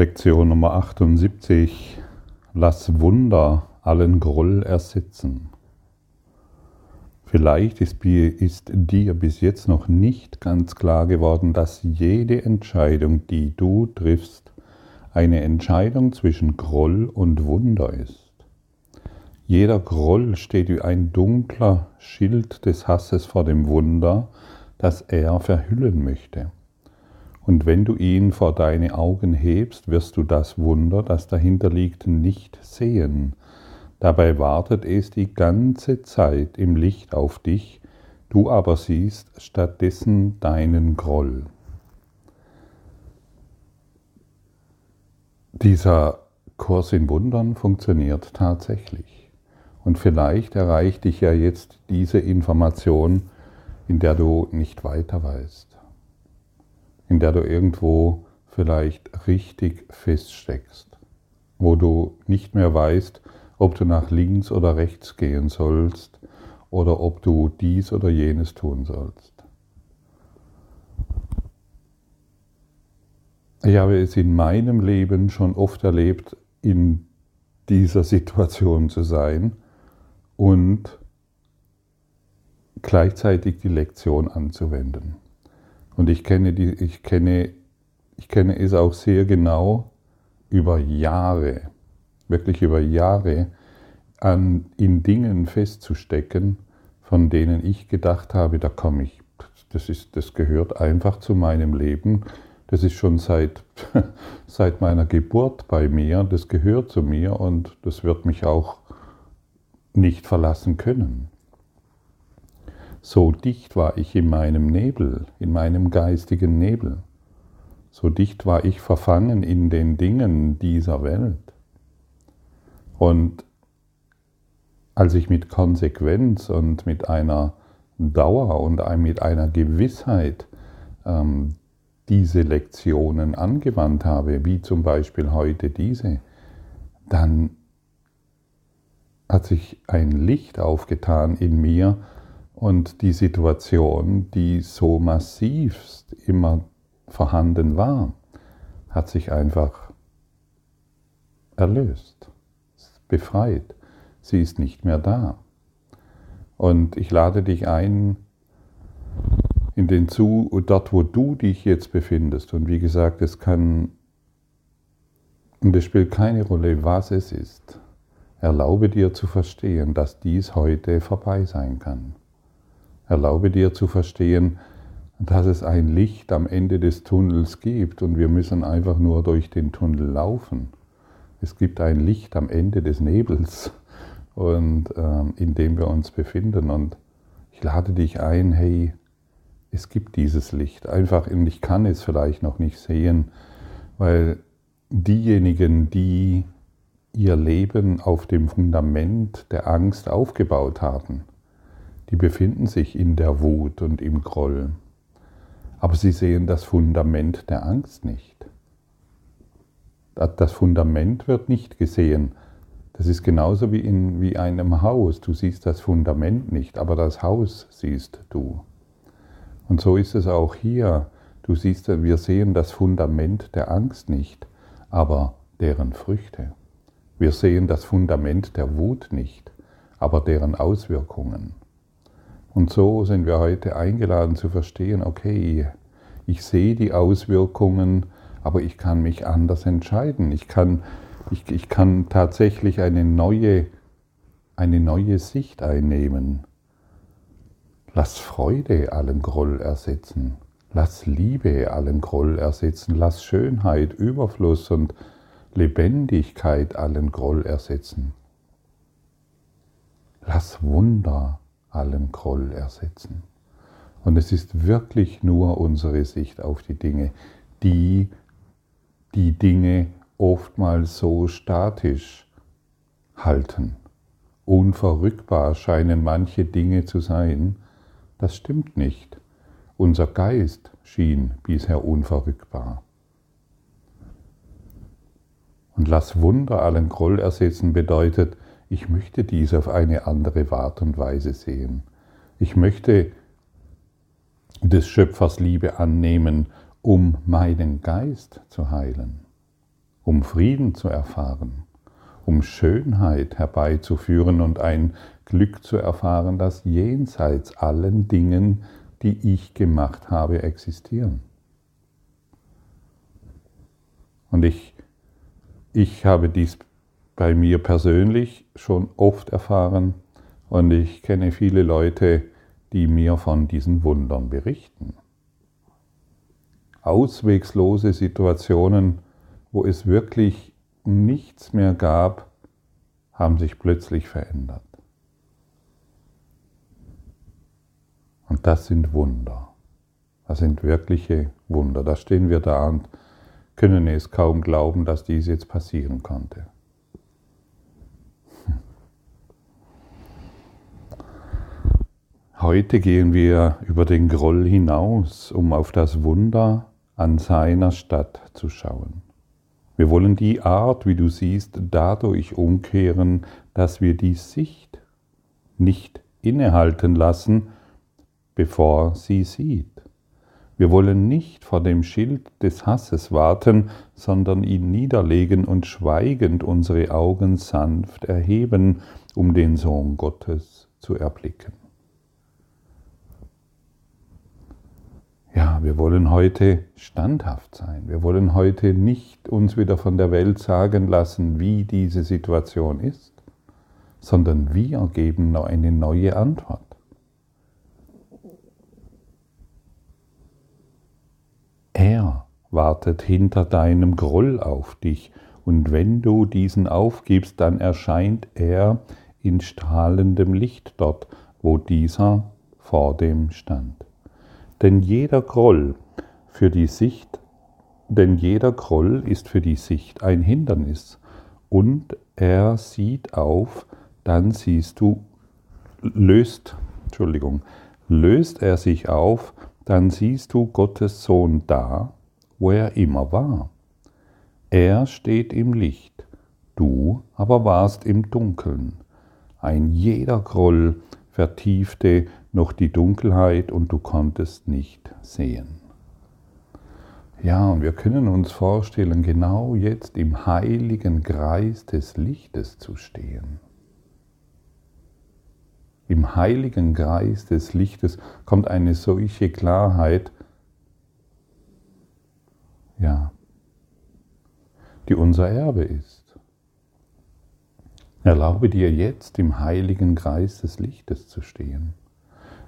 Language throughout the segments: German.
Lektion Nummer 78. Lass Wunder allen Groll ersetzen. Vielleicht ist, ist, dir bis jetzt noch nicht ganz klar geworden, dass jede Entscheidung, die du triffst, eine Entscheidung zwischen Groll und Wunder ist. Jeder Groll steht wie ein dunkler Schild des Hasses vor dem Wunder, das er verhüllen möchte. Und wenn du ihn vor deine Augen hebst, wirst du das Wunder, das dahinter liegt, nicht sehen. Dabei wartet es die ganze Zeit im Licht auf dich, du aber siehst stattdessen deinen Groll. Dieser Kurs in Wundern funktioniert tatsächlich. Und vielleicht erreicht dich ja jetzt diese Information, in der du nicht weiter weißt in der du irgendwo vielleicht richtig feststeckst, wo du nicht mehr weißt, ob du nach links oder rechts gehen sollst oder ob du dies oder jenes tun sollst. Ich habe es in meinem Leben schon oft erlebt, in dieser Situation zu sein und gleichzeitig die Lektion anzuwenden. Und ich kenne, die, ich, kenne, ich kenne es auch sehr genau über Jahre, wirklich über Jahre, an, in Dingen festzustecken, von denen ich gedacht habe, da komme ich, das, ist, das gehört einfach zu meinem Leben. Das ist schon seit, seit meiner Geburt bei mir, das gehört zu mir und das wird mich auch nicht verlassen können. So dicht war ich in meinem Nebel, in meinem geistigen Nebel. So dicht war ich verfangen in den Dingen dieser Welt. Und als ich mit Konsequenz und mit einer Dauer und mit einer Gewissheit ähm, diese Lektionen angewandt habe, wie zum Beispiel heute diese, dann hat sich ein Licht aufgetan in mir, und die Situation, die so massivst immer vorhanden war, hat sich einfach erlöst, befreit. Sie ist nicht mehr da. Und ich lade dich ein, in den Zu, dort wo du dich jetzt befindest. Und wie gesagt, es kann, und es spielt keine Rolle, was es ist. Erlaube dir zu verstehen, dass dies heute vorbei sein kann. Erlaube dir zu verstehen, dass es ein Licht am Ende des Tunnels gibt und wir müssen einfach nur durch den Tunnel laufen. Es gibt ein Licht am Ende des Nebels, und, äh, in dem wir uns befinden. Und ich lade dich ein, hey, es gibt dieses Licht. Einfach, und ich kann es vielleicht noch nicht sehen, weil diejenigen, die ihr Leben auf dem Fundament der Angst aufgebaut haben, die befinden sich in der Wut und im Groll. Aber sie sehen das Fundament der Angst nicht. Das Fundament wird nicht gesehen. Das ist genauso wie in wie einem Haus. Du siehst das Fundament nicht, aber das Haus siehst du. Und so ist es auch hier. Du siehst, wir sehen das Fundament der Angst nicht, aber deren Früchte. Wir sehen das Fundament der Wut nicht, aber deren Auswirkungen. Und so sind wir heute eingeladen zu verstehen, okay, ich sehe die Auswirkungen, aber ich kann mich anders entscheiden. Ich kann, ich, ich kann tatsächlich eine neue, eine neue Sicht einnehmen. Lass Freude allen Groll ersetzen. Lass Liebe allen Groll ersetzen. Lass Schönheit, Überfluss und Lebendigkeit allen Groll ersetzen. Lass Wunder allen Groll ersetzen. Und es ist wirklich nur unsere Sicht auf die Dinge, die die Dinge oftmals so statisch halten. Unverrückbar scheinen manche Dinge zu sein. Das stimmt nicht. Unser Geist schien bisher unverrückbar. Und lass Wunder allen Groll ersetzen bedeutet, ich möchte dies auf eine andere Art und Weise sehen. Ich möchte des Schöpfers Liebe annehmen, um meinen Geist zu heilen. um Frieden zu erfahren, um Schönheit herbeizuführen und ein Glück zu erfahren, das jenseits allen Dingen, die ich gemacht habe, existieren. Und ich, ich habe dies bei mir persönlich schon oft erfahren und ich kenne viele Leute, die mir von diesen Wundern berichten. Auswegslose Situationen, wo es wirklich nichts mehr gab, haben sich plötzlich verändert. Und das sind Wunder. Das sind wirkliche Wunder. Da stehen wir da und können es kaum glauben, dass dies jetzt passieren konnte. Heute gehen wir über den Groll hinaus, um auf das Wunder an seiner Stadt zu schauen. Wir wollen die Art, wie du siehst, dadurch umkehren, dass wir die Sicht nicht innehalten lassen, bevor sie sieht. Wir wollen nicht vor dem Schild des Hasses warten, sondern ihn niederlegen und schweigend unsere Augen sanft erheben, um den Sohn Gottes zu erblicken. Ja, wir wollen heute standhaft sein. Wir wollen heute nicht uns wieder von der Welt sagen lassen, wie diese Situation ist, sondern wir geben eine neue Antwort. Er wartet hinter deinem Groll auf dich, und wenn du diesen aufgibst, dann erscheint er in strahlendem Licht dort, wo dieser vor dem stand. Denn jeder Groll für die Sicht, denn jeder Groll ist für die Sicht ein Hindernis. Und er sieht auf, dann siehst du, löst, Entschuldigung, löst er sich auf, dann siehst du Gottes Sohn da, wo er immer war. Er steht im Licht, du aber warst im Dunkeln. Ein jeder Groll vertiefte noch die Dunkelheit und du konntest nicht sehen. Ja, und wir können uns vorstellen, genau jetzt im heiligen Kreis des Lichtes zu stehen. Im heiligen Kreis des Lichtes kommt eine solche Klarheit, ja, die unser Erbe ist. Erlaube dir jetzt im heiligen Kreis des Lichtes zu stehen.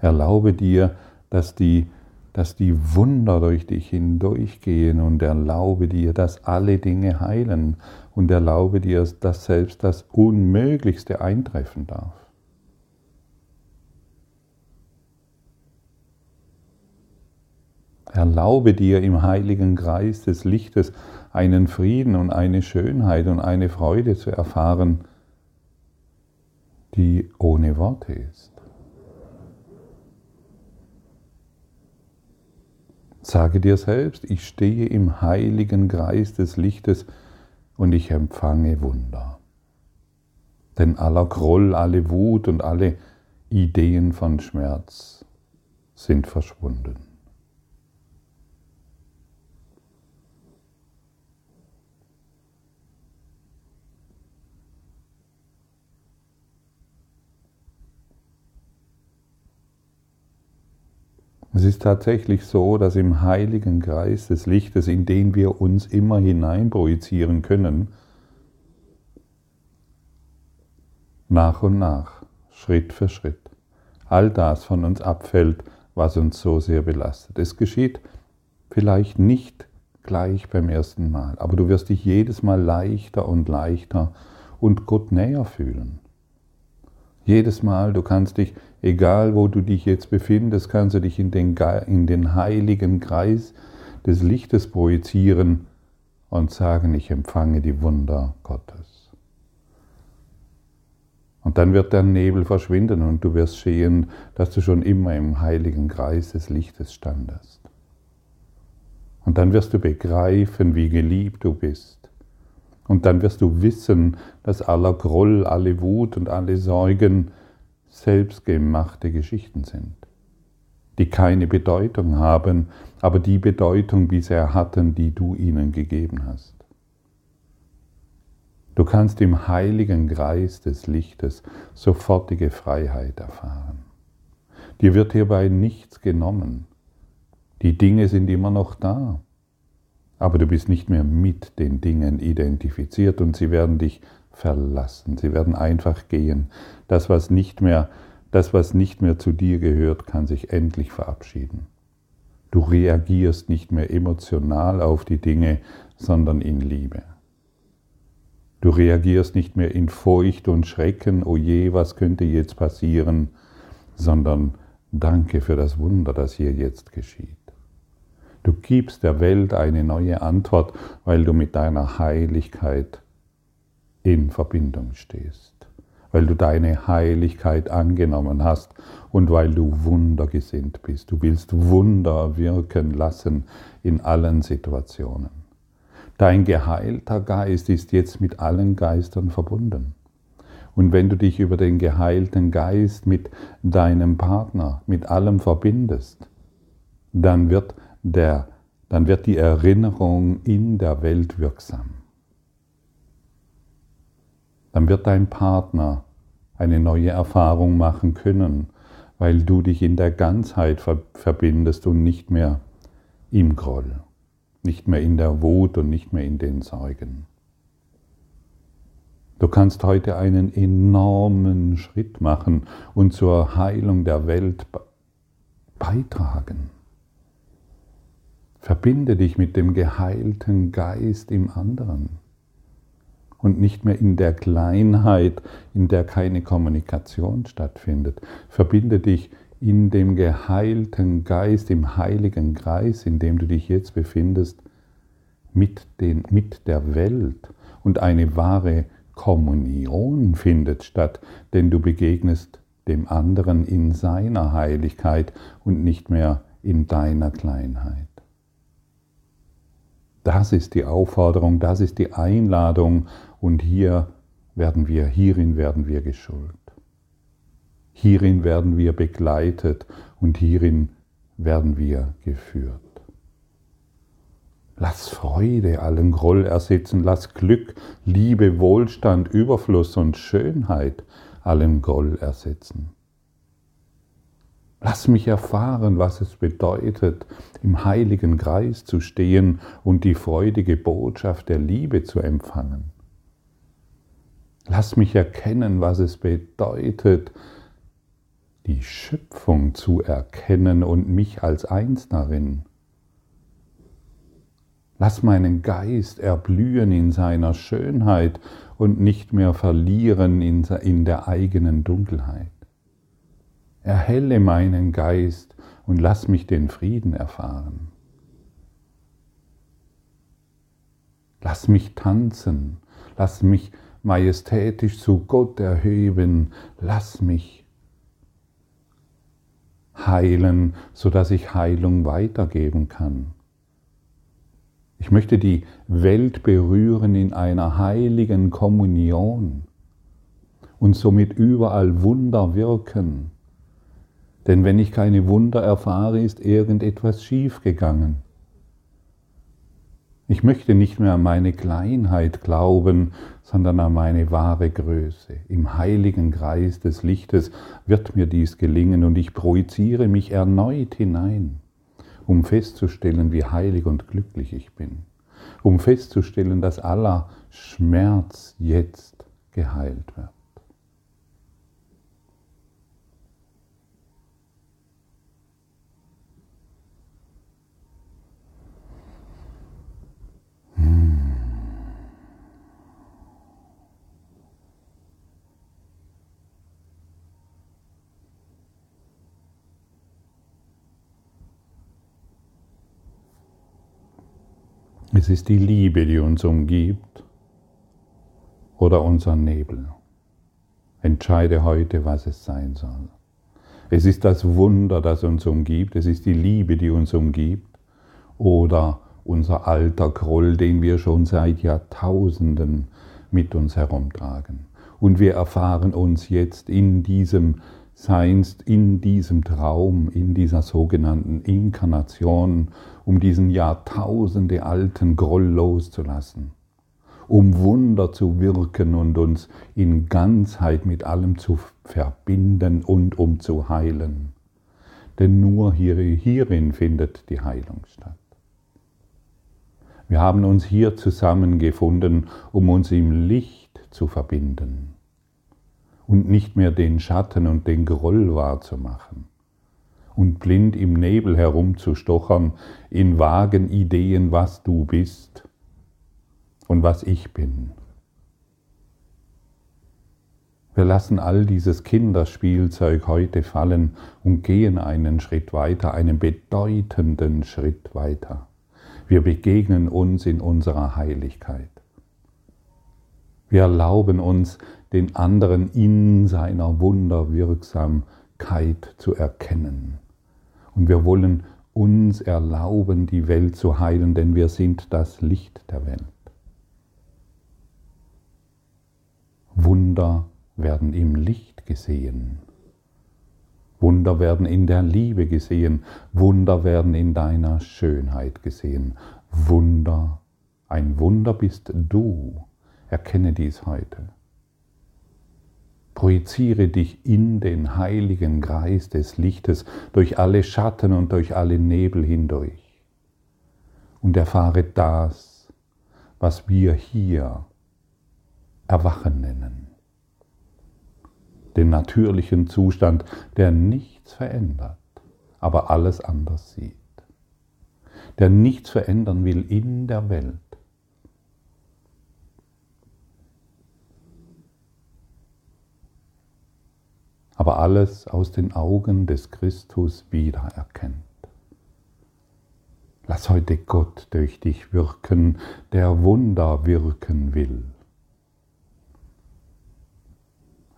Erlaube dir, dass die, dass die Wunder durch dich hindurchgehen und erlaube dir, dass alle Dinge heilen und erlaube dir, dass selbst das Unmöglichste eintreffen darf. Erlaube dir im heiligen Kreis des Lichtes einen Frieden und eine Schönheit und eine Freude zu erfahren, die ohne Worte ist. Sage dir selbst, ich stehe im heiligen Kreis des Lichtes und ich empfange Wunder. Denn aller Groll, alle Wut und alle Ideen von Schmerz sind verschwunden. Es ist tatsächlich so, dass im heiligen Kreis des Lichtes, in den wir uns immer hineinprojizieren können, nach und nach, Schritt für Schritt, all das von uns abfällt, was uns so sehr belastet. Es geschieht vielleicht nicht gleich beim ersten Mal, aber du wirst dich jedes Mal leichter und leichter und Gott näher fühlen. Jedes Mal, du kannst dich, egal wo du dich jetzt befindest, kannst du dich in den, in den heiligen Kreis des Lichtes projizieren und sagen, ich empfange die Wunder Gottes. Und dann wird der Nebel verschwinden und du wirst sehen, dass du schon immer im heiligen Kreis des Lichtes standest. Und dann wirst du begreifen, wie geliebt du bist und dann wirst du wissen, dass aller Groll, alle Wut und alle Sorgen selbstgemachte Geschichten sind, die keine Bedeutung haben, aber die Bedeutung bisher hatten, die du ihnen gegeben hast. Du kannst im heiligen Kreis des Lichtes sofortige Freiheit erfahren. Dir wird hierbei nichts genommen. Die Dinge sind immer noch da. Aber du bist nicht mehr mit den Dingen identifiziert und sie werden dich verlassen. Sie werden einfach gehen. Das, was nicht mehr, das, was nicht mehr zu dir gehört, kann sich endlich verabschieden. Du reagierst nicht mehr emotional auf die Dinge, sondern in Liebe. Du reagierst nicht mehr in Furcht und Schrecken, oh je, was könnte jetzt passieren, sondern danke für das Wunder, das hier jetzt geschieht. Du gibst der Welt eine neue Antwort, weil du mit deiner Heiligkeit in Verbindung stehst, weil du deine Heiligkeit angenommen hast und weil du wundergesinnt bist. Du willst Wunder wirken lassen in allen Situationen. Dein geheilter Geist ist jetzt mit allen Geistern verbunden. Und wenn du dich über den geheilten Geist mit deinem Partner, mit allem verbindest, dann wird, der, dann wird die Erinnerung in der Welt wirksam. Dann wird dein Partner eine neue Erfahrung machen können, weil du dich in der Ganzheit verbindest und nicht mehr im Groll nicht mehr in der Wut und nicht mehr in den Sorgen. Du kannst heute einen enormen Schritt machen und zur Heilung der Welt beitragen. Verbinde dich mit dem geheilten Geist im anderen und nicht mehr in der Kleinheit, in der keine Kommunikation stattfindet. Verbinde dich in dem geheilten Geist, im heiligen Kreis, in dem du dich jetzt befindest, mit, den, mit der Welt. Und eine wahre Kommunion findet statt, denn du begegnest dem anderen in seiner Heiligkeit und nicht mehr in deiner Kleinheit. Das ist die Aufforderung, das ist die Einladung und hier werden wir, hierin werden wir geschult. Hierin werden wir begleitet und hierin werden wir geführt. Lass Freude allen Groll ersetzen, lass Glück, Liebe, Wohlstand, Überfluss und Schönheit allen Groll ersetzen. Lass mich erfahren, was es bedeutet, im heiligen Kreis zu stehen und die freudige Botschaft der Liebe zu empfangen. Lass mich erkennen, was es bedeutet, die Schöpfung zu erkennen und mich als eins darin. Lass meinen Geist erblühen in seiner Schönheit und nicht mehr verlieren in, der eigenen Dunkelheit. Erhelle meinen Geist und lass mich den Frieden erfahren. Lass mich tanzen, lass mich majestätisch zu Gott erheben, lass mich heilen, sodass ich Heilung weitergeben kann. Ich möchte die Welt berühren in einer heiligen Kommunion und somit überall Wunder wirken. Denn wenn ich keine Wunder erfahre, ist irgendetwas schiefgegangen. Ich möchte nicht mehr an meine Kleinheit glauben, sondern an meine wahre Größe. Im heiligen Kreis des Lichtes wird mir dies gelingen und ich projiziere mich erneut hinein, um festzustellen, wie heilig und glücklich ich bin, um festzustellen, dass aller Schmerz jetzt geheilt wird. Es ist die Liebe, die uns umgibt oder unser Nebel. Entscheide heute, was es sein soll. Es ist das Wunder, das uns umgibt. Es ist die Liebe, die uns umgibt. Oder unser alter Groll, den wir schon seit Jahrtausenden mit uns herumtragen. Und wir erfahren uns jetzt in diesem seinst in diesem Traum, in dieser sogenannten Inkarnation, um diesen Jahrtausende alten Groll loszulassen, um Wunder zu wirken und uns in Ganzheit mit allem zu verbinden und um zu heilen. Denn nur hierin findet die Heilung statt. Wir haben uns hier zusammengefunden, um uns im Licht zu verbinden und nicht mehr den Schatten und den Groll wahrzumachen und blind im Nebel herumzustochern in vagen Ideen, was du bist und was ich bin. Wir lassen all dieses Kinderspielzeug heute fallen und gehen einen Schritt weiter, einen bedeutenden Schritt weiter. Wir begegnen uns in unserer Heiligkeit. Wir erlauben uns, den anderen in seiner Wunderwirksamkeit zu erkennen. Und wir wollen uns erlauben, die Welt zu heilen, denn wir sind das Licht der Welt. Wunder werden im Licht gesehen. Wunder werden in der Liebe gesehen. Wunder werden in deiner Schönheit gesehen. Wunder, ein Wunder bist du. Erkenne dies heute. Projiziere dich in den heiligen Kreis des Lichtes durch alle Schatten und durch alle Nebel hindurch und erfahre das, was wir hier Erwachen nennen. Den natürlichen Zustand, der nichts verändert, aber alles anders sieht. Der nichts verändern will in der Welt, aber alles aus den Augen des Christus wiedererkennt. Lass heute Gott durch dich wirken, der Wunder wirken will.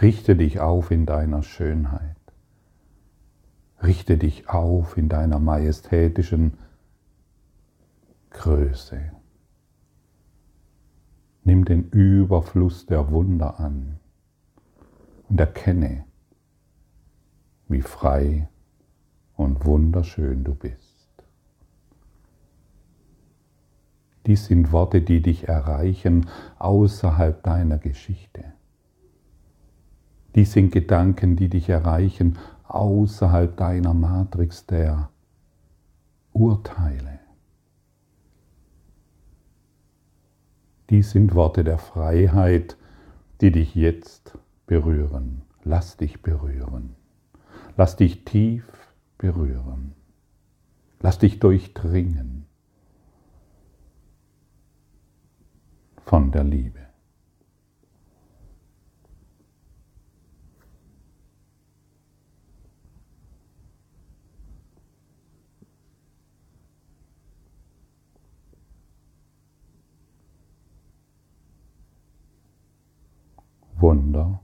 Richte dich auf in deiner Schönheit. Richte dich auf in deiner majestätischen Größe. Nimm den Überfluss der Wunder an und erkenne, wie frei und wunderschön du bist. Dies sind Worte, die dich erreichen außerhalb deiner Geschichte. Dies sind Gedanken, die dich erreichen außerhalb deiner Matrix der Urteile. Dies sind Worte der Freiheit, die dich jetzt berühren. Lass dich berühren. Lass dich tief berühren. Lass dich durchdringen von der Liebe. Wunder